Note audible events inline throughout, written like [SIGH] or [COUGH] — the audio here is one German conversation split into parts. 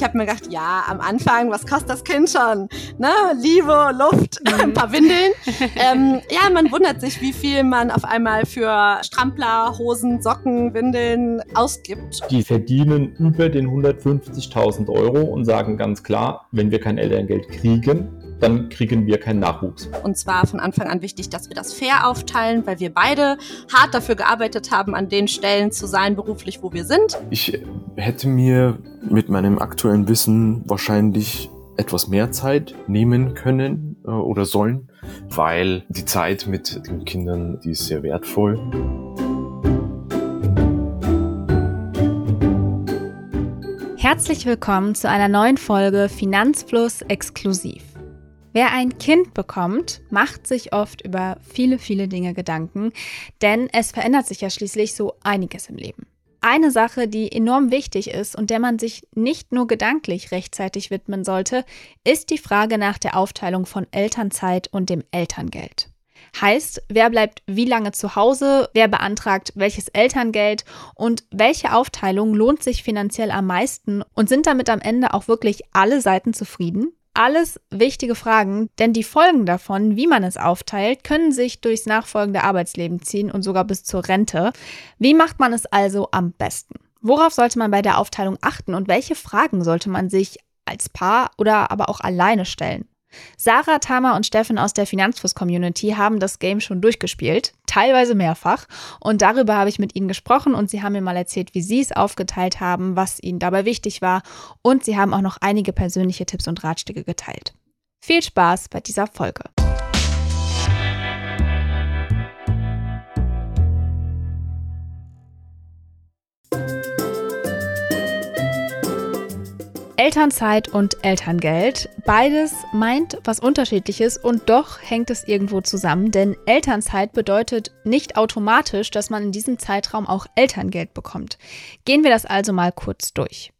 Ich habe mir gedacht, ja, am Anfang, was kostet das Kind schon? Ne? Liebe, Luft, mhm. [LAUGHS] ein paar Windeln. ähm, ja, man wundert sich, wie viel man auf einmal für Strampler, Hosen, Socken, Windeln ausgibt. Die verdienen über den 150.000 Euro und sagen ganz klar, wenn wir kein Elterngeld kriegen, dann kriegen wir keinen Nachwuchs. Und zwar von Anfang an wichtig, dass wir das fair aufteilen, weil wir beide hart dafür gearbeitet haben, an den Stellen zu sein, beruflich, wo wir sind. Ich hätte mir mit meinem aktuellen Wissen wahrscheinlich etwas mehr Zeit nehmen können äh, oder sollen, weil die Zeit mit den Kindern, die ist sehr wertvoll. Herzlich willkommen zu einer neuen Folge Finanzfluss exklusiv. Wer ein Kind bekommt, macht sich oft über viele, viele Dinge Gedanken, denn es verändert sich ja schließlich so einiges im Leben. Eine Sache, die enorm wichtig ist und der man sich nicht nur gedanklich rechtzeitig widmen sollte, ist die Frage nach der Aufteilung von Elternzeit und dem Elterngeld. Heißt, wer bleibt wie lange zu Hause, wer beantragt welches Elterngeld und welche Aufteilung lohnt sich finanziell am meisten und sind damit am Ende auch wirklich alle Seiten zufrieden? Alles wichtige Fragen, denn die Folgen davon, wie man es aufteilt, können sich durchs nachfolgende Arbeitsleben ziehen und sogar bis zur Rente. Wie macht man es also am besten? Worauf sollte man bei der Aufteilung achten und welche Fragen sollte man sich als Paar oder aber auch alleine stellen? Sarah, Tama und Steffen aus der Finanzfluss-Community haben das Game schon durchgespielt, teilweise mehrfach. Und darüber habe ich mit ihnen gesprochen und sie haben mir mal erzählt, wie sie es aufgeteilt haben, was ihnen dabei wichtig war. Und sie haben auch noch einige persönliche Tipps und Ratschläge geteilt. Viel Spaß bei dieser Folge. Elternzeit und Elterngeld. Beides meint was Unterschiedliches und doch hängt es irgendwo zusammen, denn Elternzeit bedeutet nicht automatisch, dass man in diesem Zeitraum auch Elterngeld bekommt. Gehen wir das also mal kurz durch.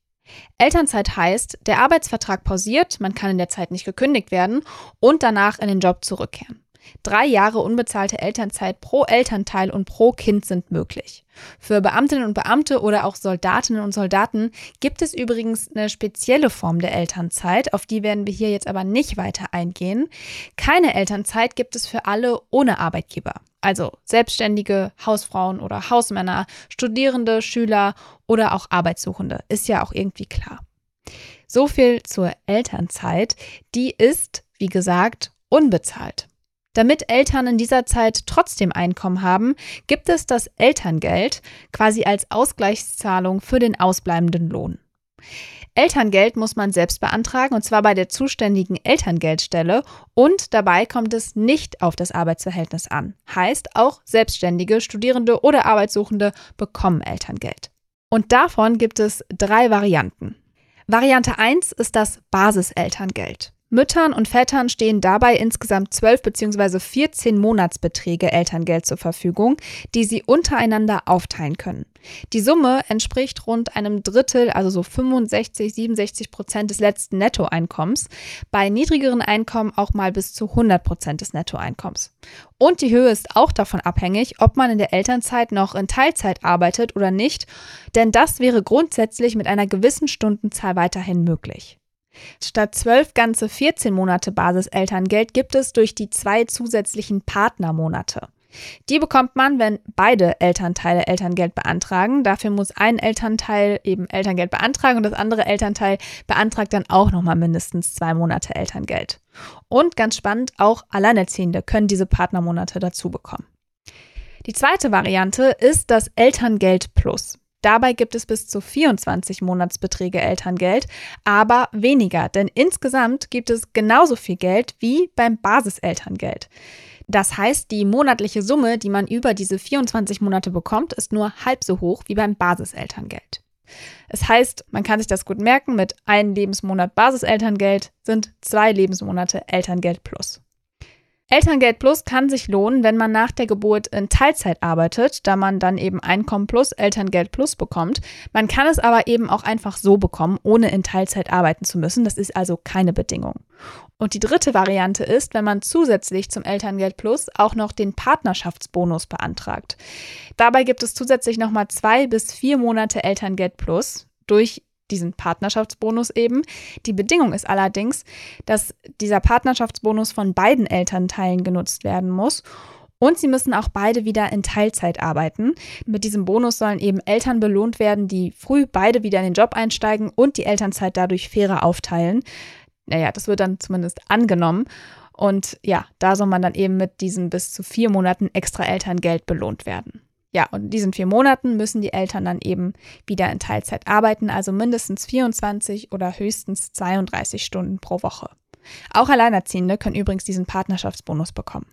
Elternzeit heißt, der Arbeitsvertrag pausiert, man kann in der Zeit nicht gekündigt werden und danach in den Job zurückkehren. Drei Jahre unbezahlte Elternzeit pro Elternteil und pro Kind sind möglich. Für Beamtinnen und Beamte oder auch Soldatinnen und Soldaten gibt es übrigens eine spezielle Form der Elternzeit, auf die werden wir hier jetzt aber nicht weiter eingehen. Keine Elternzeit gibt es für alle ohne Arbeitgeber. Also Selbstständige, Hausfrauen oder Hausmänner, Studierende, Schüler oder auch Arbeitssuchende. Ist ja auch irgendwie klar. So viel zur Elternzeit. Die ist, wie gesagt, unbezahlt. Damit Eltern in dieser Zeit trotzdem Einkommen haben, gibt es das Elterngeld quasi als Ausgleichszahlung für den ausbleibenden Lohn. Elterngeld muss man selbst beantragen und zwar bei der zuständigen Elterngeldstelle und dabei kommt es nicht auf das Arbeitsverhältnis an. Heißt, auch Selbstständige, Studierende oder Arbeitssuchende bekommen Elterngeld. Und davon gibt es drei Varianten. Variante 1 ist das Basiselterngeld. Müttern und Vätern stehen dabei insgesamt 12 bzw. 14 Monatsbeträge Elterngeld zur Verfügung, die sie untereinander aufteilen können. Die Summe entspricht rund einem Drittel, also so 65, 67 Prozent des letzten Nettoeinkommens, bei niedrigeren Einkommen auch mal bis zu 100 Prozent des Nettoeinkommens. Und die Höhe ist auch davon abhängig, ob man in der Elternzeit noch in Teilzeit arbeitet oder nicht, denn das wäre grundsätzlich mit einer gewissen Stundenzahl weiterhin möglich. Statt zwölf ganze 14 Monate Basiselterngeld gibt es durch die zwei zusätzlichen Partnermonate. Die bekommt man, wenn beide Elternteile Elterngeld beantragen. Dafür muss ein Elternteil eben Elterngeld beantragen und das andere Elternteil beantragt dann auch nochmal mindestens zwei Monate Elterngeld. Und ganz spannend, auch Alleinerziehende können diese Partnermonate dazu bekommen. Die zweite Variante ist das Elterngeld Plus. Dabei gibt es bis zu 24 Monatsbeträge Elterngeld, aber weniger, denn insgesamt gibt es genauso viel Geld wie beim Basiselterngeld. Das heißt, die monatliche Summe, die man über diese 24 Monate bekommt, ist nur halb so hoch wie beim Basiselterngeld. Es heißt, man kann sich das gut merken, mit einem Lebensmonat Basiselterngeld sind zwei Lebensmonate Elterngeld plus. Elterngeld Plus kann sich lohnen, wenn man nach der Geburt in Teilzeit arbeitet, da man dann eben Einkommen plus Elterngeld Plus bekommt. Man kann es aber eben auch einfach so bekommen, ohne in Teilzeit arbeiten zu müssen. Das ist also keine Bedingung. Und die dritte Variante ist, wenn man zusätzlich zum Elterngeld Plus auch noch den Partnerschaftsbonus beantragt. Dabei gibt es zusätzlich nochmal zwei bis vier Monate Elterngeld Plus durch diesen Partnerschaftsbonus eben. Die Bedingung ist allerdings, dass dieser Partnerschaftsbonus von beiden Elternteilen genutzt werden muss. Und sie müssen auch beide wieder in Teilzeit arbeiten. Mit diesem Bonus sollen eben Eltern belohnt werden, die früh beide wieder in den Job einsteigen und die Elternzeit dadurch fairer aufteilen. Naja, das wird dann zumindest angenommen. Und ja, da soll man dann eben mit diesen bis zu vier Monaten extra Elterngeld belohnt werden. Ja, und in diesen vier Monaten müssen die Eltern dann eben wieder in Teilzeit arbeiten, also mindestens 24 oder höchstens 32 Stunden pro Woche. Auch Alleinerziehende können übrigens diesen Partnerschaftsbonus bekommen.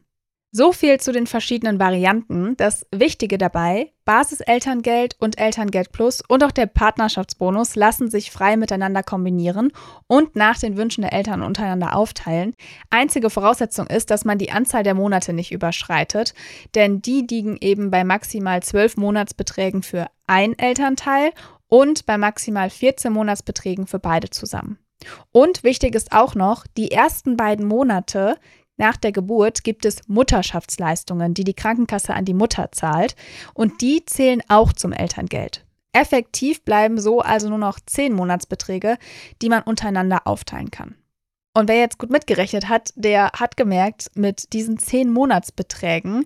So viel zu den verschiedenen Varianten. Das Wichtige dabei, Basiselterngeld und Elterngeld Plus und auch der Partnerschaftsbonus lassen sich frei miteinander kombinieren und nach den Wünschen der Eltern untereinander aufteilen. Einzige Voraussetzung ist, dass man die Anzahl der Monate nicht überschreitet, denn die liegen eben bei maximal 12 Monatsbeträgen für ein Elternteil und bei maximal 14 Monatsbeträgen für beide zusammen. Und wichtig ist auch noch, die ersten beiden Monate nach der Geburt gibt es Mutterschaftsleistungen, die die Krankenkasse an die Mutter zahlt und die zählen auch zum Elterngeld. Effektiv bleiben so also nur noch zehn Monatsbeträge, die man untereinander aufteilen kann. Und wer jetzt gut mitgerechnet hat, der hat gemerkt, mit diesen zehn Monatsbeträgen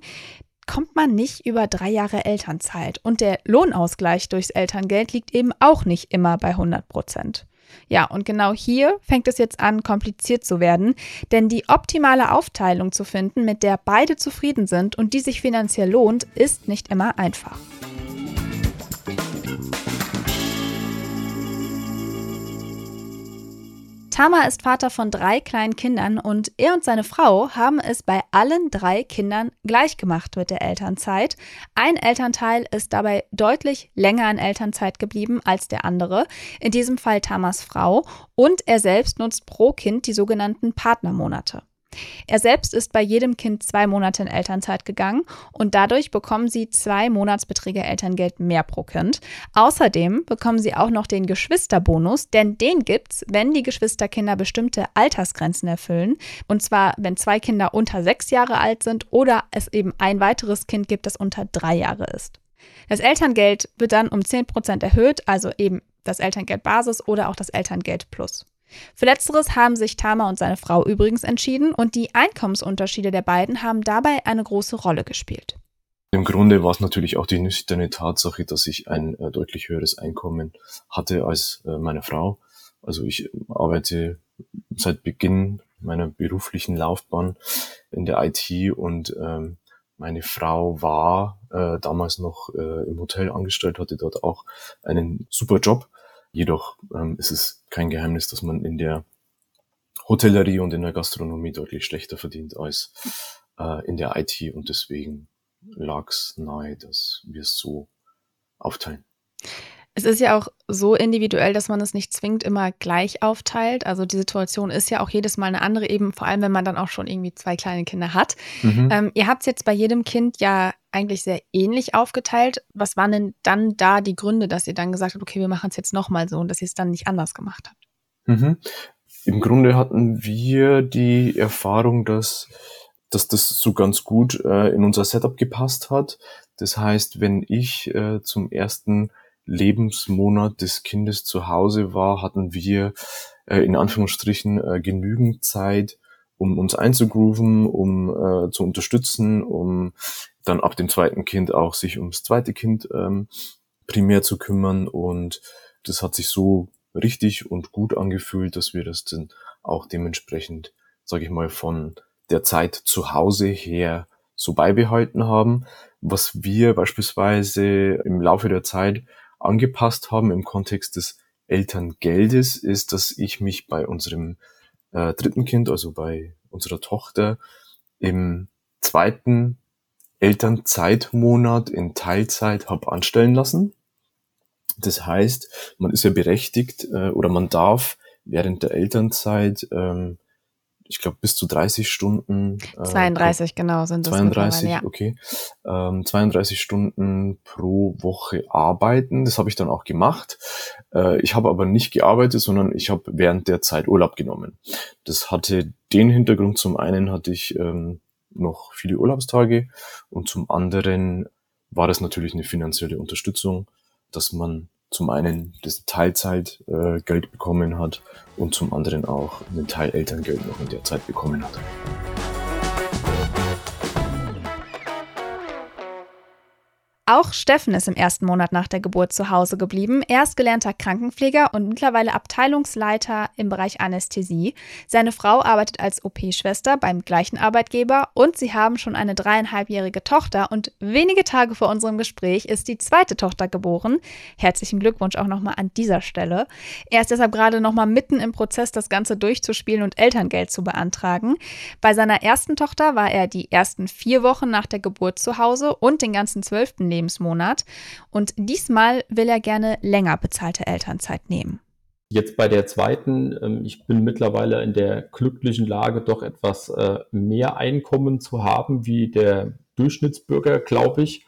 kommt man nicht über drei Jahre Elternzeit. Und der Lohnausgleich durchs Elterngeld liegt eben auch nicht immer bei 100 Prozent. Ja, und genau hier fängt es jetzt an, kompliziert zu werden, denn die optimale Aufteilung zu finden, mit der beide zufrieden sind und die sich finanziell lohnt, ist nicht immer einfach. Tama ist Vater von drei kleinen Kindern und er und seine Frau haben es bei allen drei Kindern gleich gemacht mit der Elternzeit. Ein Elternteil ist dabei deutlich länger in Elternzeit geblieben als der andere, in diesem Fall Tamas Frau, und er selbst nutzt pro Kind die sogenannten Partnermonate. Er selbst ist bei jedem Kind zwei Monate in Elternzeit gegangen und dadurch bekommen sie zwei Monatsbeträge Elterngeld mehr pro Kind. Außerdem bekommen sie auch noch den Geschwisterbonus, denn den gibt's, wenn die Geschwisterkinder bestimmte Altersgrenzen erfüllen. Und zwar, wenn zwei Kinder unter sechs Jahre alt sind oder es eben ein weiteres Kind gibt, das unter drei Jahre ist. Das Elterngeld wird dann um 10% erhöht, also eben das Elterngeld Basis oder auch das Elterngeld Plus. Für letzteres haben sich Tama und seine Frau übrigens entschieden und die Einkommensunterschiede der beiden haben dabei eine große Rolle gespielt. Im Grunde war es natürlich auch die nüchterne Tatsache, dass ich ein äh, deutlich höheres Einkommen hatte als äh, meine Frau. Also ich arbeite seit Beginn meiner beruflichen Laufbahn in der IT und ähm, meine Frau war äh, damals noch äh, im Hotel angestellt, hatte dort auch einen super Job Jedoch ähm, ist es kein Geheimnis, dass man in der Hotellerie und in der Gastronomie deutlich schlechter verdient als äh, in der IT und deswegen lag es nahe, dass wir es so aufteilen. Es ist ja auch so individuell, dass man es nicht zwingend immer gleich aufteilt. Also die Situation ist ja auch jedes Mal eine andere, eben vor allem, wenn man dann auch schon irgendwie zwei kleine Kinder hat. Mhm. Ähm, ihr habt es jetzt bei jedem Kind ja eigentlich sehr ähnlich aufgeteilt. Was waren denn dann da die Gründe, dass ihr dann gesagt habt, okay, wir machen es jetzt nochmal so und dass ihr es dann nicht anders gemacht habt? Mhm. Im Grunde hatten wir die Erfahrung, dass dass das so ganz gut äh, in unser Setup gepasst hat. Das heißt, wenn ich äh, zum ersten Lebensmonat des Kindes zu Hause war, hatten wir äh, in Anführungsstrichen äh, genügend Zeit, um uns einzugrooven, um äh, zu unterstützen, um dann ab dem zweiten Kind auch sich ums zweite Kind ähm, primär zu kümmern. Und das hat sich so richtig und gut angefühlt, dass wir das dann auch dementsprechend, sage ich mal, von der Zeit zu Hause her so beibehalten haben. Was wir beispielsweise im Laufe der Zeit angepasst haben im Kontext des Elterngeldes, ist, dass ich mich bei unserem äh, dritten Kind, also bei unserer Tochter, im zweiten Elternzeitmonat in Teilzeit habe anstellen lassen. Das heißt, man ist ja berechtigt äh, oder man darf während der Elternzeit ähm, ich glaube, bis zu 30 Stunden. Äh, 32, pro, genau, sind das. 32, ja. okay. Ähm, 32 Stunden pro Woche arbeiten. Das habe ich dann auch gemacht. Äh, ich habe aber nicht gearbeitet, sondern ich habe während der Zeit Urlaub genommen. Das hatte den Hintergrund, zum einen hatte ich ähm, noch viele Urlaubstage und zum anderen war das natürlich eine finanzielle Unterstützung, dass man zum einen das Teilzeitgeld äh, bekommen hat und zum anderen auch einen Teil Elterngeld noch in der Zeit bekommen hat. Auch Steffen ist im ersten Monat nach der Geburt zu Hause geblieben. Er ist gelernter Krankenpfleger und mittlerweile Abteilungsleiter im Bereich Anästhesie. Seine Frau arbeitet als OP-Schwester beim gleichen Arbeitgeber und sie haben schon eine dreieinhalbjährige Tochter. Und wenige Tage vor unserem Gespräch ist die zweite Tochter geboren. Herzlichen Glückwunsch auch nochmal an dieser Stelle. Er ist deshalb gerade nochmal mitten im Prozess, das Ganze durchzuspielen und Elterngeld zu beantragen. Bei seiner ersten Tochter war er die ersten vier Wochen nach der Geburt zu Hause und den ganzen zwölften Leben Lebensmonat. Und diesmal will er gerne länger bezahlte Elternzeit nehmen. Jetzt bei der zweiten, ähm, ich bin mittlerweile in der glücklichen Lage, doch etwas äh, mehr Einkommen zu haben wie der Durchschnittsbürger, glaube ich.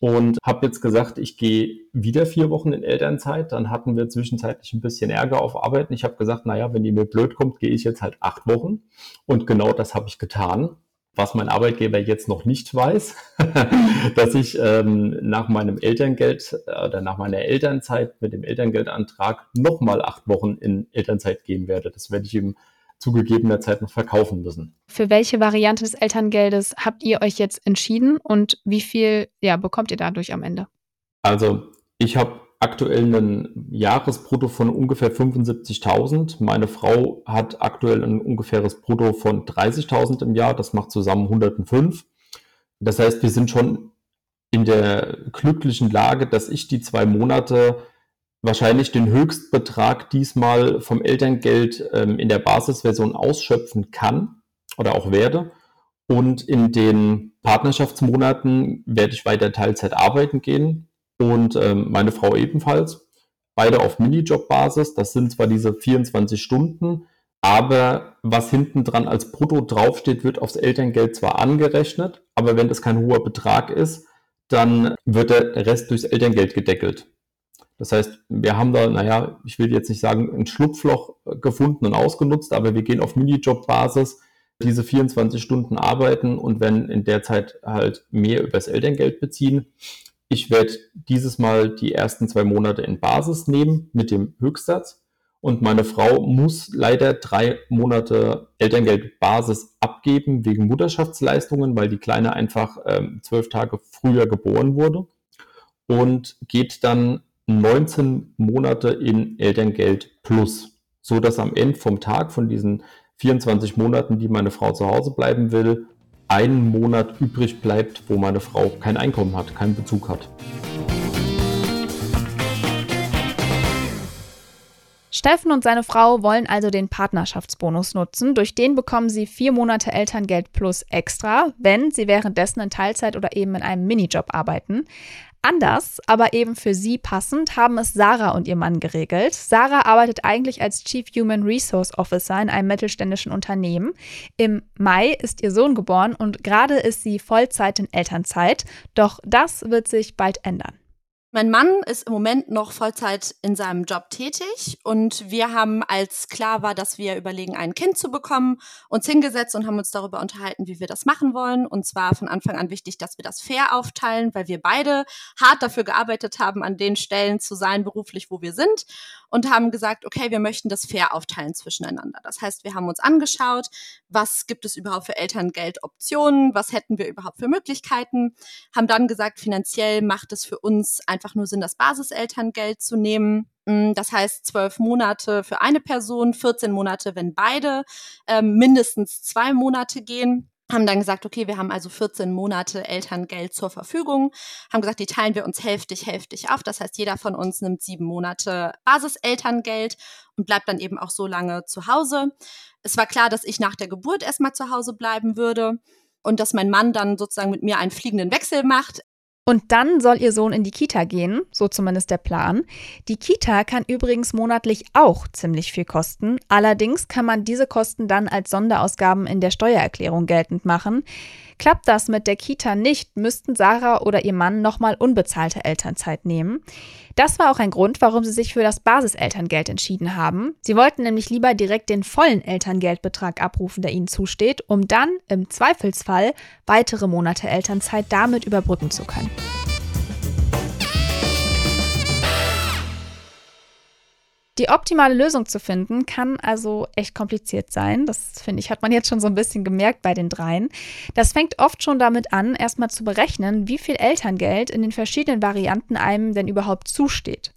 Und habe jetzt gesagt, ich gehe wieder vier Wochen in Elternzeit. Dann hatten wir zwischenzeitlich ein bisschen Ärger auf Arbeiten. Ich habe gesagt, naja, wenn die mir blöd kommt, gehe ich jetzt halt acht Wochen. Und genau das habe ich getan was mein Arbeitgeber jetzt noch nicht weiß, [LAUGHS] dass ich ähm, nach meinem Elterngeld äh, oder nach meiner Elternzeit mit dem Elterngeldantrag nochmal acht Wochen in Elternzeit gehen werde. Das werde ich ihm zu gegebener Zeit noch verkaufen müssen. Für welche Variante des Elterngeldes habt ihr euch jetzt entschieden und wie viel ja, bekommt ihr dadurch am Ende? Also ich habe aktuell einen Jahresbrutto von ungefähr 75.000. Meine Frau hat aktuell ein ungefähres Brutto von 30.000 im Jahr. Das macht zusammen 105. Das heißt, wir sind schon in der glücklichen Lage, dass ich die zwei Monate wahrscheinlich den Höchstbetrag diesmal vom Elterngeld ähm, in der Basisversion ausschöpfen kann oder auch werde. Und in den Partnerschaftsmonaten werde ich weiter Teilzeit arbeiten gehen und ähm, meine Frau ebenfalls. Beide auf Minijob-Basis. Das sind zwar diese 24 Stunden, aber was hinten dran als Brutto draufsteht, wird aufs Elterngeld zwar angerechnet, aber wenn das kein hoher Betrag ist, dann wird der Rest durchs Elterngeld gedeckelt. Das heißt, wir haben da, naja, ich will jetzt nicht sagen, ein Schlupfloch gefunden und ausgenutzt, aber wir gehen auf Minijob-Basis diese 24 Stunden arbeiten und wenn in der Zeit halt mehr übers Elterngeld beziehen. Ich werde dieses Mal die ersten zwei Monate in Basis nehmen mit dem Höchstsatz. Und meine Frau muss leider drei Monate Elterngeldbasis abgeben wegen Mutterschaftsleistungen, weil die Kleine einfach ähm, zwölf Tage früher geboren wurde. Und geht dann 19 Monate in Elterngeld plus, so dass am Ende vom Tag von diesen 24 Monaten, die meine Frau zu Hause bleiben will, einen Monat übrig bleibt, wo meine Frau kein Einkommen hat, keinen Bezug hat. Steffen und seine Frau wollen also den Partnerschaftsbonus nutzen. Durch den bekommen sie vier Monate Elterngeld plus extra, wenn sie währenddessen in Teilzeit oder eben in einem Minijob arbeiten. Anders, aber eben für sie passend, haben es Sarah und ihr Mann geregelt. Sarah arbeitet eigentlich als Chief Human Resource Officer in einem mittelständischen Unternehmen. Im Mai ist ihr Sohn geboren und gerade ist sie Vollzeit in Elternzeit. Doch das wird sich bald ändern. Mein Mann ist im Moment noch Vollzeit in seinem Job tätig und wir haben, als klar war, dass wir überlegen, ein Kind zu bekommen, uns hingesetzt und haben uns darüber unterhalten, wie wir das machen wollen. Und zwar von Anfang an wichtig, dass wir das fair aufteilen, weil wir beide hart dafür gearbeitet haben, an den Stellen zu sein beruflich, wo wir sind und haben gesagt, okay, wir möchten das fair aufteilen zwischeneinander. Das heißt, wir haben uns angeschaut, was gibt es überhaupt für Elterngeldoptionen, was hätten wir überhaupt für Möglichkeiten, haben dann gesagt, finanziell macht es für uns einfach nur Sinn, das Basiselterngeld zu nehmen. Mm, das heißt, zwölf Monate für eine Person, 14 Monate, wenn beide ähm, mindestens zwei Monate gehen haben dann gesagt, okay, wir haben also 14 Monate Elterngeld zur Verfügung, haben gesagt, die teilen wir uns hälftig, hälftig auf. Das heißt, jeder von uns nimmt sieben Monate Basiselterngeld und bleibt dann eben auch so lange zu Hause. Es war klar, dass ich nach der Geburt erstmal zu Hause bleiben würde und dass mein Mann dann sozusagen mit mir einen fliegenden Wechsel macht. Und dann soll ihr Sohn in die Kita gehen, so zumindest der Plan. Die Kita kann übrigens monatlich auch ziemlich viel kosten. Allerdings kann man diese Kosten dann als Sonderausgaben in der Steuererklärung geltend machen. Klappt das mit der Kita nicht, müssten Sarah oder ihr Mann nochmal unbezahlte Elternzeit nehmen. Das war auch ein Grund, warum sie sich für das Basiselterngeld entschieden haben. Sie wollten nämlich lieber direkt den vollen Elterngeldbetrag abrufen, der ihnen zusteht, um dann im Zweifelsfall weitere Monate Elternzeit damit überbrücken zu können. Die optimale Lösung zu finden, kann also echt kompliziert sein. Das finde ich, hat man jetzt schon so ein bisschen gemerkt bei den dreien. Das fängt oft schon damit an, erstmal zu berechnen, wie viel Elterngeld in den verschiedenen Varianten einem denn überhaupt zusteht.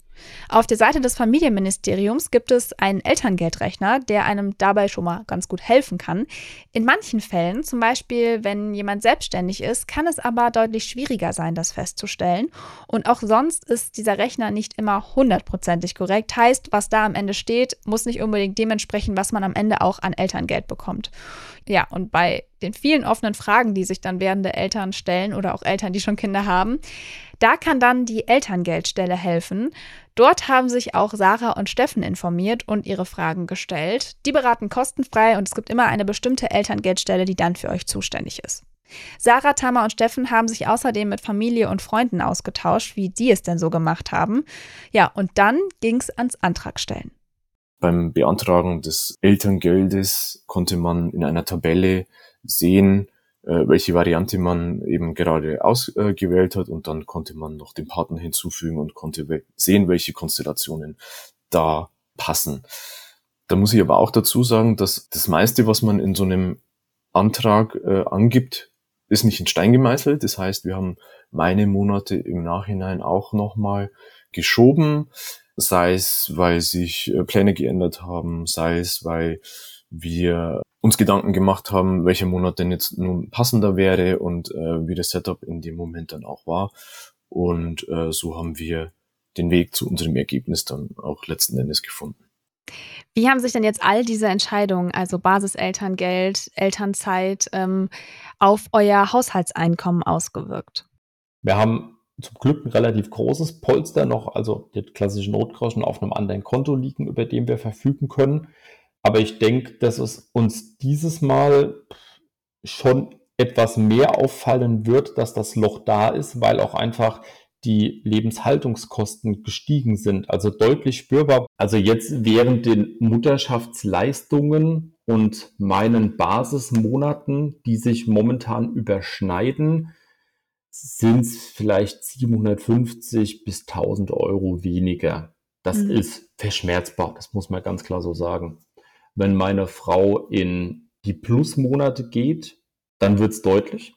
Auf der Seite des Familienministeriums gibt es einen Elterngeldrechner, der einem dabei schon mal ganz gut helfen kann. In manchen Fällen, zum Beispiel wenn jemand selbstständig ist, kann es aber deutlich schwieriger sein, das festzustellen. Und auch sonst ist dieser Rechner nicht immer hundertprozentig korrekt. Heißt, was da am Ende steht, muss nicht unbedingt dementsprechend, was man am Ende auch an Elterngeld bekommt. Ja, und bei den vielen offenen Fragen, die sich dann werdende Eltern stellen oder auch Eltern, die schon Kinder haben, da kann dann die Elterngeldstelle helfen. Dort haben sich auch Sarah und Steffen informiert und ihre Fragen gestellt. Die beraten kostenfrei und es gibt immer eine bestimmte Elterngeldstelle, die dann für euch zuständig ist. Sarah, Tama und Steffen haben sich außerdem mit Familie und Freunden ausgetauscht, wie die es denn so gemacht haben. Ja, und dann ging es ans Antragstellen. Beim Beantragen des Elterngeldes konnte man in einer Tabelle sehen, äh, welche Variante man eben gerade ausgewählt hat und dann konnte man noch den Partner hinzufügen und konnte sehen, welche Konstellationen da passen. Da muss ich aber auch dazu sagen, dass das meiste, was man in so einem Antrag äh, angibt, ist nicht in Stein gemeißelt. Das heißt, wir haben meine Monate im Nachhinein auch nochmal geschoben, sei es, weil sich äh, Pläne geändert haben, sei es, weil wir uns Gedanken gemacht haben, welcher Monat denn jetzt nun passender wäre und äh, wie das Setup in dem Moment dann auch war. Und äh, so haben wir den Weg zu unserem Ergebnis dann auch letzten Endes gefunden. Wie haben sich denn jetzt all diese Entscheidungen, also Basiselterngeld, Elternzeit, ähm, auf euer Haushaltseinkommen ausgewirkt? Wir haben zum Glück ein relativ großes Polster noch, also die klassischen Notgroschen auf einem anderen Konto liegen, über dem wir verfügen können. Aber ich denke, dass es uns dieses Mal schon etwas mehr auffallen wird, dass das Loch da ist, weil auch einfach die Lebenshaltungskosten gestiegen sind. Also deutlich spürbar. Also jetzt während den Mutterschaftsleistungen und meinen Basismonaten, die sich momentan überschneiden, sind es vielleicht 750 bis 1000 Euro weniger. Das mhm. ist verschmerzbar, das muss man ganz klar so sagen. Wenn meine Frau in die Plusmonate geht, dann wird es deutlich,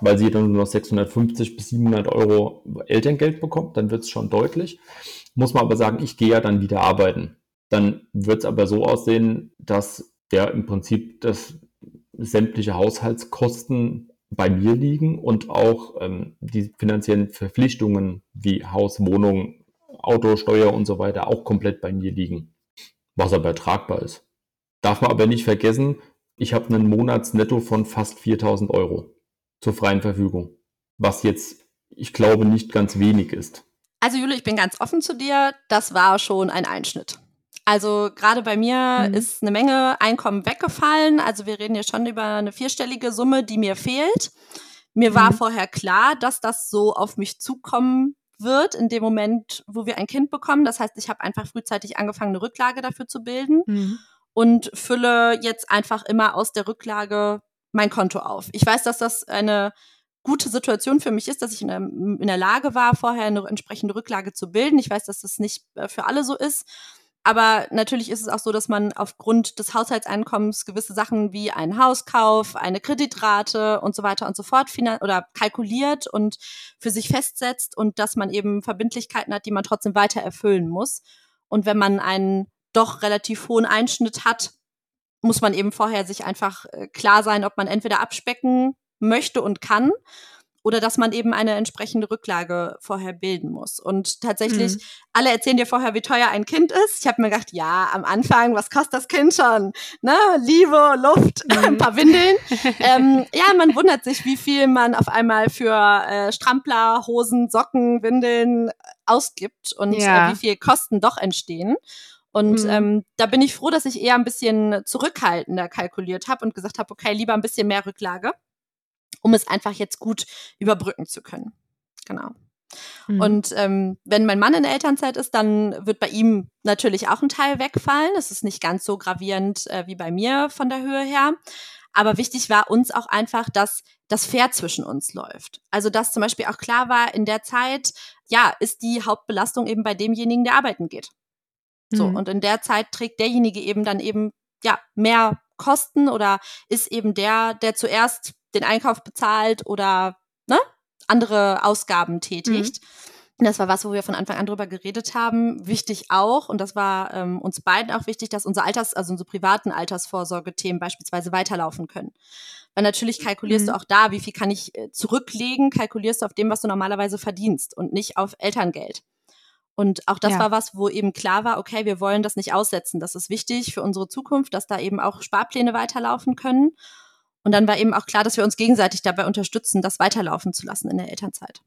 weil sie dann nur noch 650 bis 700 Euro Elterngeld bekommt, dann wird es schon deutlich. Muss man aber sagen, ich gehe ja dann wieder arbeiten. Dann wird es aber so aussehen, dass ja im Prinzip das sämtliche Haushaltskosten bei mir liegen und auch ähm, die finanziellen Verpflichtungen wie Haus, Wohnung, Auto, Steuer und so weiter auch komplett bei mir liegen, was aber tragbar ist. Darf man aber nicht vergessen, ich habe einen Monatsnetto von fast 4000 Euro zur freien Verfügung, was jetzt, ich glaube, nicht ganz wenig ist. Also Jule, ich bin ganz offen zu dir, das war schon ein Einschnitt. Also gerade bei mir mhm. ist eine Menge Einkommen weggefallen. Also wir reden hier schon über eine vierstellige Summe, die mir fehlt. Mir mhm. war vorher klar, dass das so auf mich zukommen wird in dem Moment, wo wir ein Kind bekommen. Das heißt, ich habe einfach frühzeitig angefangen, eine Rücklage dafür zu bilden. Mhm und fülle jetzt einfach immer aus der Rücklage mein Konto auf. Ich weiß, dass das eine gute Situation für mich ist, dass ich in der, in der Lage war, vorher eine entsprechende Rücklage zu bilden. Ich weiß, dass das nicht äh, für alle so ist. Aber natürlich ist es auch so, dass man aufgrund des Haushaltseinkommens gewisse Sachen wie einen Hauskauf, eine Kreditrate und so weiter und so fort oder kalkuliert und für sich festsetzt und dass man eben Verbindlichkeiten hat, die man trotzdem weiter erfüllen muss. Und wenn man einen doch relativ hohen Einschnitt hat, muss man eben vorher sich einfach äh, klar sein, ob man entweder abspecken möchte und kann oder dass man eben eine entsprechende Rücklage vorher bilden muss. Und tatsächlich, mhm. alle erzählen dir vorher, wie teuer ein Kind ist. Ich habe mir gedacht, ja, am Anfang, was kostet das Kind schon? Ne? Liebe, Luft, mhm. [LAUGHS] ein paar Windeln. [LAUGHS] ähm, ja, man wundert sich, wie viel man auf einmal für äh, Strampler, Hosen, Socken, Windeln ausgibt und ja. äh, wie viel Kosten doch entstehen. Und mhm. ähm, da bin ich froh, dass ich eher ein bisschen zurückhaltender kalkuliert habe und gesagt habe, okay, lieber ein bisschen mehr Rücklage, um es einfach jetzt gut überbrücken zu können. Genau. Mhm. Und ähm, wenn mein Mann in der Elternzeit ist, dann wird bei ihm natürlich auch ein Teil wegfallen. Es ist nicht ganz so gravierend äh, wie bei mir von der Höhe her. Aber wichtig war uns auch einfach, dass das Fair zwischen uns läuft. Also dass zum Beispiel auch klar war, in der Zeit, ja, ist die Hauptbelastung eben bei demjenigen, der arbeiten geht. So, Mhm. und in der Zeit trägt derjenige eben dann eben, ja, mehr Kosten oder ist eben der, der zuerst den Einkauf bezahlt oder, ne, andere Ausgaben tätigt. Das war was, wo wir von Anfang an drüber geredet haben. Wichtig auch, und das war ähm, uns beiden auch wichtig, dass unsere Alters-, also unsere privaten Altersvorsorgethemen beispielsweise weiterlaufen können. Weil natürlich kalkulierst Mhm. du auch da, wie viel kann ich äh, zurücklegen, kalkulierst du auf dem, was du normalerweise verdienst und nicht auf Elterngeld. Und auch das Ja. war was, wo eben klar war, okay, wir wollen das nicht aussetzen. Das ist wichtig für unsere Zukunft, dass da eben auch Sparpläne weiterlaufen können. Und dann war eben auch klar, dass wir uns gegenseitig dabei unterstützen, das weiterlaufen zu lassen in der Elternzeit.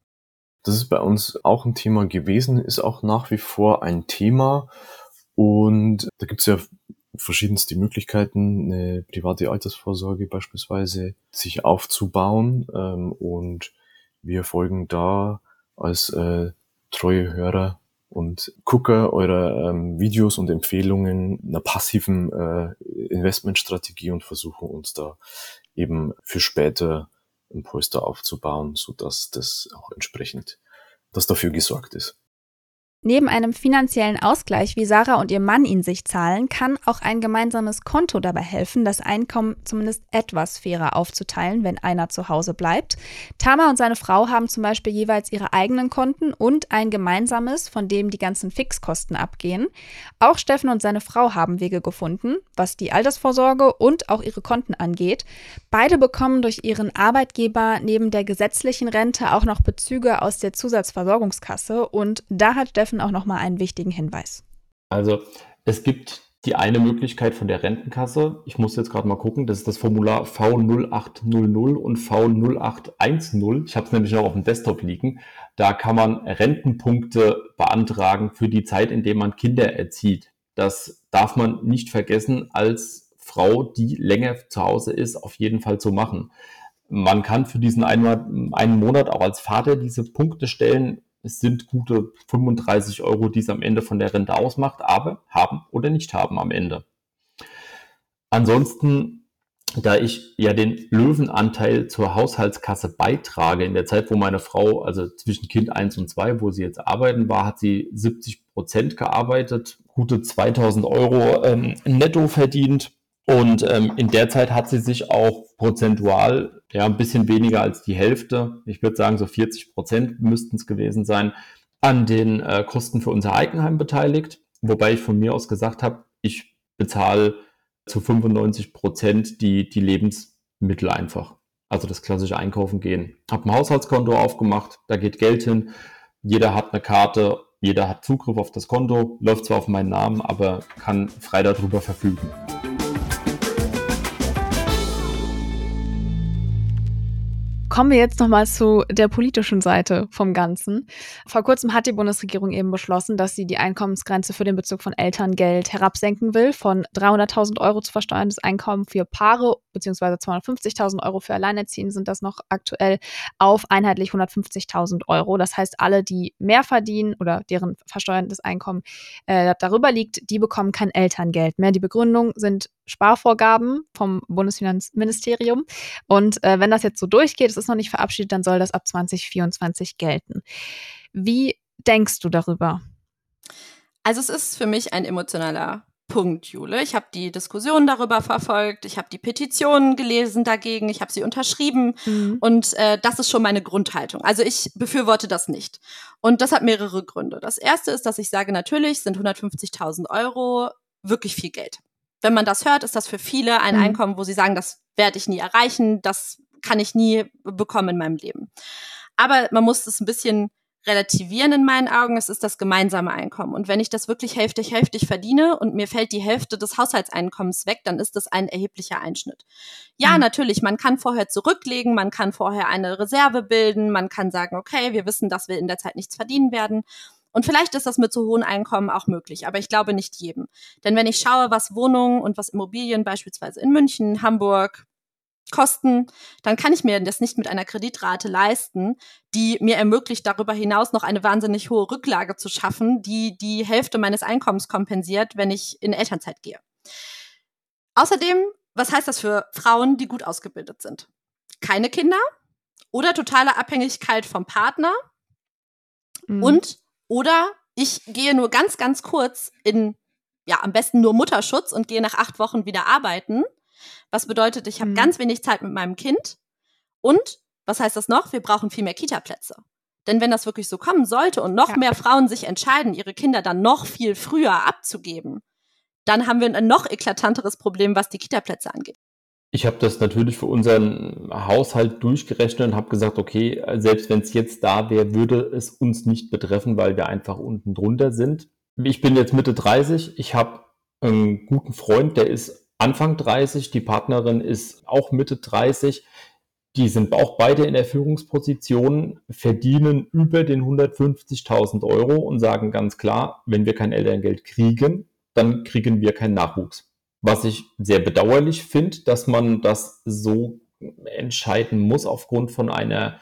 Das ist bei uns auch ein Thema gewesen, ist auch nach wie vor ein Thema. Und da gibt es ja verschiedenste Möglichkeiten, eine private Altersvorsorge beispielsweise sich aufzubauen. Ähm, und wir folgen da als äh, treue Hörer und Gucker eurer ähm, Videos und Empfehlungen einer passiven äh, Investmentstrategie und versuchen uns da eben für später ein Polster aufzubauen, so dass das auch entsprechend, dass dafür gesorgt ist. Neben einem finanziellen Ausgleich, wie Sarah und ihr Mann ihn sich zahlen, kann auch ein gemeinsames Konto dabei helfen, das Einkommen zumindest etwas fairer aufzuteilen, wenn einer zu Hause bleibt. Tama und seine Frau haben zum Beispiel jeweils ihre eigenen Konten und ein gemeinsames, von dem die ganzen Fixkosten abgehen. Auch Steffen und seine Frau haben Wege gefunden, was die Altersvorsorge und auch ihre Konten angeht. Beide bekommen durch ihren Arbeitgeber neben der gesetzlichen Rente auch noch Bezüge aus der Zusatzversorgungskasse und da hat Steffen auch noch mal einen wichtigen Hinweis. Also es gibt die eine Möglichkeit von der Rentenkasse. Ich muss jetzt gerade mal gucken. Das ist das Formular V0800 und V0810. Ich habe es nämlich noch auf dem Desktop liegen. Da kann man Rentenpunkte beantragen für die Zeit, in der man Kinder erzieht. Das darf man nicht vergessen, als Frau, die länger zu Hause ist, auf jeden Fall zu machen. Man kann für diesen einen Monat auch als Vater diese Punkte stellen. Es sind gute 35 Euro, die es am Ende von der Rente ausmacht, aber haben oder nicht haben am Ende. Ansonsten, da ich ja den Löwenanteil zur Haushaltskasse beitrage, in der Zeit, wo meine Frau, also zwischen Kind 1 und 2, wo sie jetzt arbeiten war, hat sie 70 Prozent gearbeitet, gute 2000 Euro ähm, netto verdient. Und ähm, in der Zeit hat sie sich auch prozentual, ja, ein bisschen weniger als die Hälfte, ich würde sagen so 40 Prozent müssten es gewesen sein, an den äh, Kosten für unser Eigenheim beteiligt. Wobei ich von mir aus gesagt habe, ich bezahle zu 95 Prozent die, die Lebensmittel einfach. Also das klassische Einkaufen gehen. Hab ein Haushaltskonto aufgemacht, da geht Geld hin. Jeder hat eine Karte, jeder hat Zugriff auf das Konto, läuft zwar auf meinen Namen, aber kann frei darüber verfügen. Kommen wir jetzt nochmal zu der politischen Seite vom Ganzen. Vor kurzem hat die Bundesregierung eben beschlossen, dass sie die Einkommensgrenze für den Bezug von Elterngeld herabsenken will, von 300.000 Euro zu versteuerndes Einkommen für Paare beziehungsweise 250.000 Euro für Alleinerziehende sind das noch aktuell auf einheitlich 150.000 Euro. Das heißt, alle, die mehr verdienen oder deren versteuerndes Einkommen äh, darüber liegt, die bekommen kein Elterngeld mehr. Die Begründung sind Sparvorgaben vom Bundesfinanzministerium. Und äh, wenn das jetzt so durchgeht, es ist noch nicht verabschiedet, dann soll das ab 2024 gelten. Wie denkst du darüber? Also es ist für mich ein emotionaler Punkt, Jule. Ich habe die Diskussion darüber verfolgt, ich habe die Petitionen gelesen dagegen, ich habe sie unterschrieben Mhm. und äh, das ist schon meine Grundhaltung. Also ich befürworte das nicht. Und das hat mehrere Gründe. Das erste ist, dass ich sage, natürlich sind 150.000 Euro wirklich viel Geld. Wenn man das hört, ist das für viele ein Mhm. Einkommen, wo sie sagen, das werde ich nie erreichen, das kann ich nie bekommen in meinem Leben. Aber man muss es ein bisschen relativieren in meinen Augen. Es ist das gemeinsame Einkommen. Und wenn ich das wirklich hälftig, hälftig verdiene und mir fällt die Hälfte des Haushaltseinkommens weg, dann ist das ein erheblicher Einschnitt. Ja, Mhm. natürlich, man kann vorher zurücklegen, man kann vorher eine Reserve bilden, man kann sagen, okay, wir wissen, dass wir in der Zeit nichts verdienen werden. Und vielleicht ist das mit so hohen Einkommen auch möglich, aber ich glaube nicht jedem. Denn wenn ich schaue, was Wohnungen und was Immobilien beispielsweise in München, Hamburg, kosten, dann kann ich mir das nicht mit einer Kreditrate leisten, die mir ermöglicht, darüber hinaus noch eine wahnsinnig hohe Rücklage zu schaffen, die die Hälfte meines Einkommens kompensiert, wenn ich in Elternzeit gehe. Außerdem, was heißt das für Frauen, die gut ausgebildet sind? Keine Kinder oder totale Abhängigkeit vom Partner Mhm. und oder ich gehe nur ganz, ganz kurz in ja am besten nur Mutterschutz und gehe nach acht Wochen wieder arbeiten. Was bedeutet, ich habe mhm. ganz wenig Zeit mit meinem Kind. Und was heißt das noch? Wir brauchen viel mehr Kita-Plätze. Denn wenn das wirklich so kommen sollte und noch ja. mehr Frauen sich entscheiden, ihre Kinder dann noch viel früher abzugeben, dann haben wir ein noch eklatanteres Problem, was die Kita-Plätze angeht. Ich habe das natürlich für unseren Haushalt durchgerechnet und habe gesagt, okay, selbst wenn es jetzt da wäre, würde es uns nicht betreffen, weil wir einfach unten drunter sind. Ich bin jetzt Mitte 30, ich habe einen guten Freund, der ist Anfang 30, die Partnerin ist auch Mitte 30. Die sind auch beide in der Führungsposition, verdienen über den 150.000 Euro und sagen ganz klar, wenn wir kein Elterngeld kriegen, dann kriegen wir keinen Nachwuchs. Was ich sehr bedauerlich finde, dass man das so entscheiden muss aufgrund von einer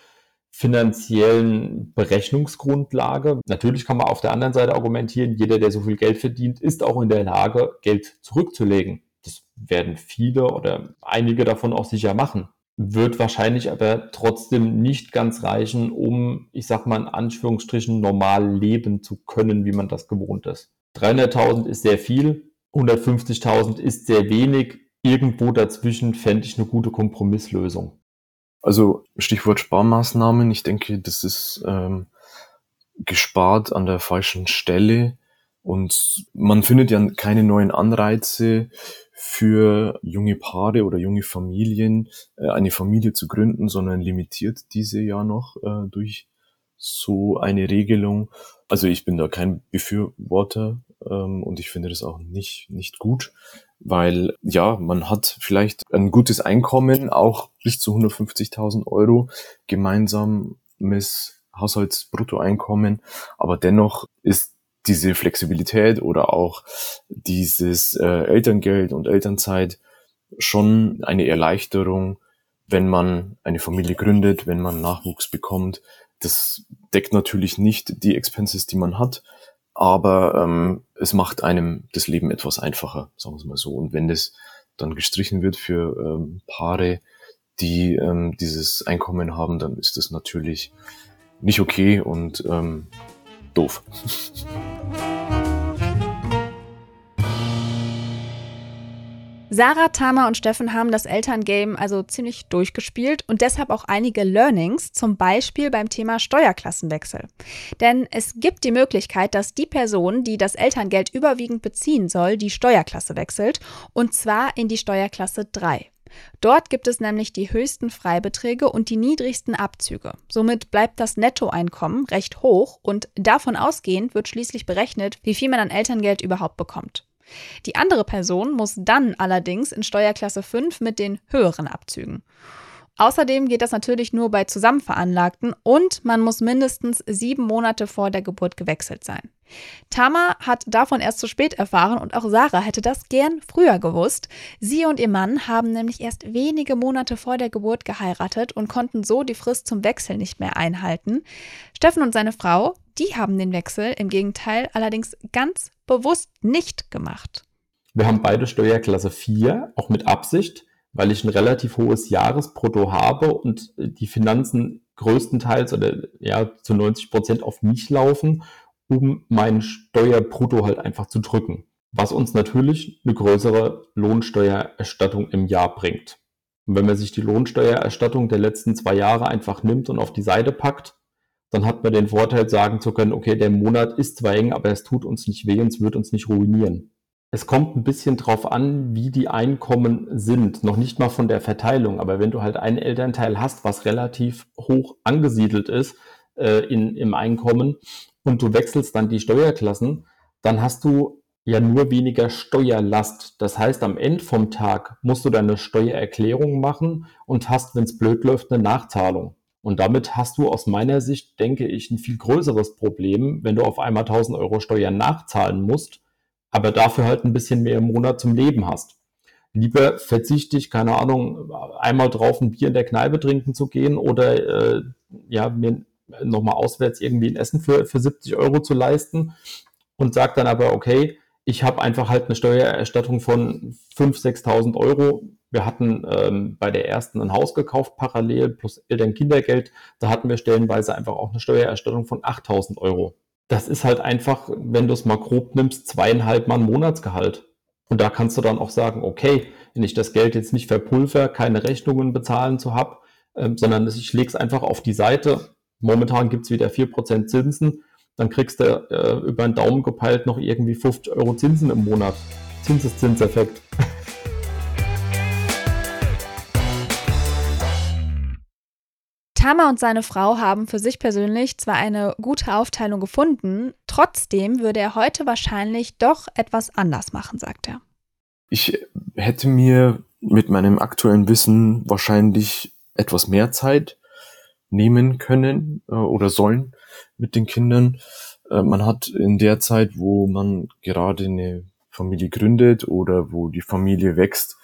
finanziellen Berechnungsgrundlage. Natürlich kann man auf der anderen Seite argumentieren, jeder, der so viel Geld verdient, ist auch in der Lage, Geld zurückzulegen. Das werden viele oder einige davon auch sicher machen. Wird wahrscheinlich aber trotzdem nicht ganz reichen, um, ich sag mal in Anführungsstrichen, normal leben zu können, wie man das gewohnt ist. 300.000 ist sehr viel, 150.000 ist sehr wenig. Irgendwo dazwischen fände ich eine gute Kompromisslösung. Also Stichwort Sparmaßnahmen. Ich denke, das ist ähm, gespart an der falschen Stelle und man findet ja keine neuen Anreize für junge Paare oder junge Familien, äh, eine Familie zu gründen, sondern limitiert diese ja noch äh, durch so eine Regelung. Also ich bin da kein Befürworter ähm, und ich finde das auch nicht, nicht gut, weil ja, man hat vielleicht ein gutes Einkommen, auch bis zu 150.000 Euro gemeinsames Haushaltsbruttoeinkommen, aber dennoch ist diese Flexibilität oder auch dieses äh, Elterngeld und Elternzeit schon eine Erleichterung, wenn man eine Familie gründet, wenn man Nachwuchs bekommt. Das deckt natürlich nicht die Expenses, die man hat, aber ähm, es macht einem das Leben etwas einfacher, sagen wir es mal so. Und wenn das dann gestrichen wird für ähm, Paare, die ähm, dieses Einkommen haben, dann ist das natürlich nicht okay und ähm, doof. [LAUGHS] Sarah, Tama und Steffen haben das Elterngame also ziemlich durchgespielt und deshalb auch einige Learnings, zum Beispiel beim Thema Steuerklassenwechsel. Denn es gibt die Möglichkeit, dass die Person, die das Elterngeld überwiegend beziehen soll, die Steuerklasse wechselt und zwar in die Steuerklasse 3. Dort gibt es nämlich die höchsten Freibeträge und die niedrigsten Abzüge. Somit bleibt das Nettoeinkommen recht hoch und davon ausgehend wird schließlich berechnet, wie viel man an Elterngeld überhaupt bekommt. Die andere Person muss dann allerdings in Steuerklasse 5 mit den höheren Abzügen. Außerdem geht das natürlich nur bei Zusammenveranlagten und man muss mindestens sieben Monate vor der Geburt gewechselt sein. Tama hat davon erst zu spät erfahren und auch Sarah hätte das gern früher gewusst. Sie und ihr Mann haben nämlich erst wenige Monate vor der Geburt geheiratet und konnten so die Frist zum Wechsel nicht mehr einhalten. Steffen und seine Frau, die haben den Wechsel im Gegenteil allerdings ganz bewusst nicht gemacht. Wir haben beide Steuerklasse 4, auch mit Absicht, weil ich ein relativ hohes Jahresbrutto habe und die Finanzen größtenteils oder ja zu 90 Prozent auf mich laufen, um meinen Steuerbrutto halt einfach zu drücken. Was uns natürlich eine größere Lohnsteuererstattung im Jahr bringt. Und wenn man sich die Lohnsteuererstattung der letzten zwei Jahre einfach nimmt und auf die Seite packt, dann hat man den Vorteil, sagen zu können, okay, der Monat ist zwar eng, aber es tut uns nicht weh und es wird uns nicht ruinieren. Es kommt ein bisschen drauf an, wie die Einkommen sind. Noch nicht mal von der Verteilung, aber wenn du halt einen Elternteil hast, was relativ hoch angesiedelt ist äh, in, im Einkommen und du wechselst dann die Steuerklassen, dann hast du ja nur weniger Steuerlast. Das heißt, am Ende vom Tag musst du deine Steuererklärung machen und hast, wenn es blöd läuft, eine Nachzahlung. Und damit hast du aus meiner Sicht, denke ich, ein viel größeres Problem, wenn du auf einmal 1000 Euro Steuern nachzahlen musst, aber dafür halt ein bisschen mehr im Monat zum Leben hast. Lieber verzichte ich, keine Ahnung, einmal drauf ein Bier in der Kneipe trinken zu gehen oder äh, ja, mir nochmal auswärts irgendwie ein Essen für, für 70 Euro zu leisten und sage dann aber, okay, ich habe einfach halt eine Steuererstattung von 5.000, 6.000 Euro wir hatten ähm, bei der ersten ein Haus gekauft, parallel plus Eltern-Kindergeld. Da hatten wir stellenweise einfach auch eine Steuererstattung von 8000 Euro. das ist halt einfach, wenn du es mal grob nimmst, zweieinhalb Mann Monatsgehalt. Und da kannst du dann auch sagen, okay, wenn ich das Geld jetzt nicht verpulver, keine Rechnungen bezahlen zu hab, ähm, sondern ich lege es einfach auf die Seite. Momentan gibt's wieder vier Prozent Zinsen. Dann kriegst du äh, über den Daumen gepeilt noch irgendwie 50 Euro Zinsen im Monat. Zinseszinseffekt. [LAUGHS] Tama und seine Frau haben für sich persönlich zwar eine gute Aufteilung gefunden, trotzdem würde er heute wahrscheinlich doch etwas anders machen, sagt er. Ich hätte mir mit meinem aktuellen Wissen wahrscheinlich etwas mehr Zeit nehmen können äh, oder sollen mit den Kindern. Äh, man hat in der Zeit, wo man gerade eine Familie gründet oder wo die Familie wächst,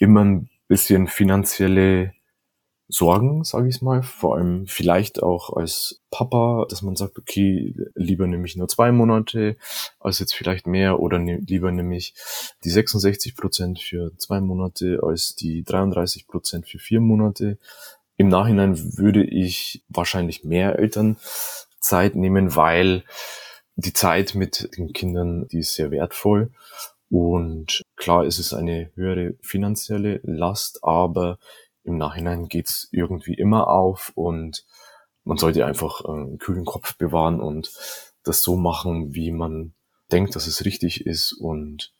immer ein bisschen finanzielle Sorgen, sage ich mal. Vor allem vielleicht auch als Papa, dass man sagt, okay, lieber nehme ich nur zwei Monate als jetzt vielleicht mehr oder ne, lieber nehme ich die 66 Prozent für zwei Monate als die 33 Prozent für vier Monate. Im Nachhinein würde ich wahrscheinlich mehr Elternzeit nehmen, weil die Zeit mit den Kindern, die ist sehr wertvoll. Und klar ist es eine höhere finanzielle Last, aber im Nachhinein geht's irgendwie immer auf und man sollte einfach einen kühlen Kopf bewahren und das so machen, wie man denkt, dass es richtig ist und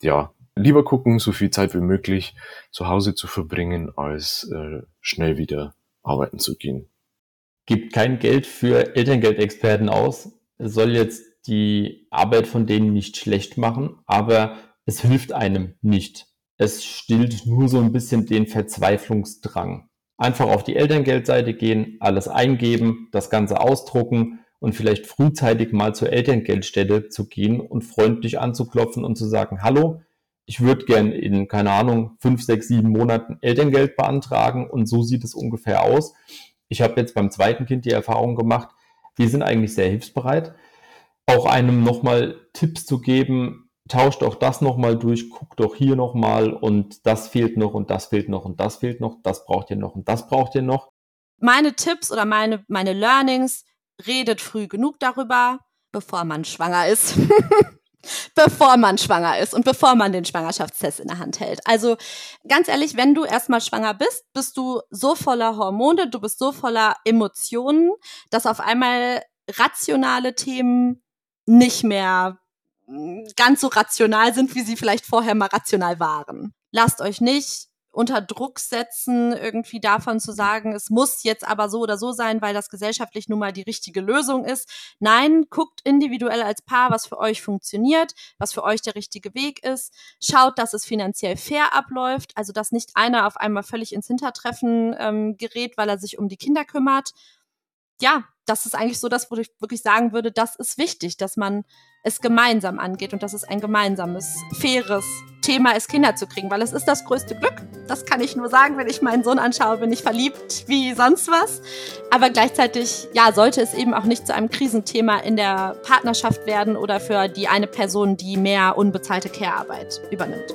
ja, lieber gucken, so viel Zeit wie möglich zu Hause zu verbringen, als äh, schnell wieder arbeiten zu gehen. Gibt kein Geld für Elterngeldexperten aus. Es soll jetzt die Arbeit von denen nicht schlecht machen, aber es hilft einem nicht. Es stillt nur so ein bisschen den Verzweiflungsdrang. Einfach auf die Elterngeldseite gehen, alles eingeben, das Ganze ausdrucken und vielleicht frühzeitig mal zur Elterngeldstelle zu gehen und freundlich anzuklopfen und zu sagen, hallo, ich würde gern in, keine Ahnung, fünf, sechs, sieben Monaten Elterngeld beantragen und so sieht es ungefähr aus. Ich habe jetzt beim zweiten Kind die Erfahrung gemacht, die sind eigentlich sehr hilfsbereit. Auch einem nochmal Tipps zu geben, tauscht auch das nochmal durch, guckt doch hier nochmal und das fehlt noch und das fehlt noch und das fehlt noch, das braucht ihr noch und das braucht ihr noch. Meine Tipps oder meine, meine Learnings, redet früh genug darüber, bevor man schwanger ist. [LAUGHS] bevor man schwanger ist und bevor man den Schwangerschaftstest in der Hand hält. Also ganz ehrlich, wenn du erstmal schwanger bist, bist du so voller Hormone, du bist so voller Emotionen, dass auf einmal rationale Themen nicht mehr ganz so rational sind, wie sie vielleicht vorher mal rational waren. Lasst euch nicht unter Druck setzen, irgendwie davon zu sagen, es muss jetzt aber so oder so sein, weil das gesellschaftlich nun mal die richtige Lösung ist. Nein, guckt individuell als Paar, was für euch funktioniert, was für euch der richtige Weg ist. Schaut, dass es finanziell fair abläuft, also dass nicht einer auf einmal völlig ins Hintertreffen ähm, gerät, weil er sich um die Kinder kümmert. Ja, das ist eigentlich so das, wo ich wirklich sagen würde, das ist wichtig, dass man es gemeinsam angeht und dass es ein gemeinsames, faires Thema ist, Kinder zu kriegen, weil es ist das größte Glück. Das kann ich nur sagen, wenn ich meinen Sohn anschaue, bin ich verliebt wie sonst was. Aber gleichzeitig, ja, sollte es eben auch nicht zu einem Krisenthema in der Partnerschaft werden oder für die eine Person, die mehr unbezahlte Care-Arbeit übernimmt.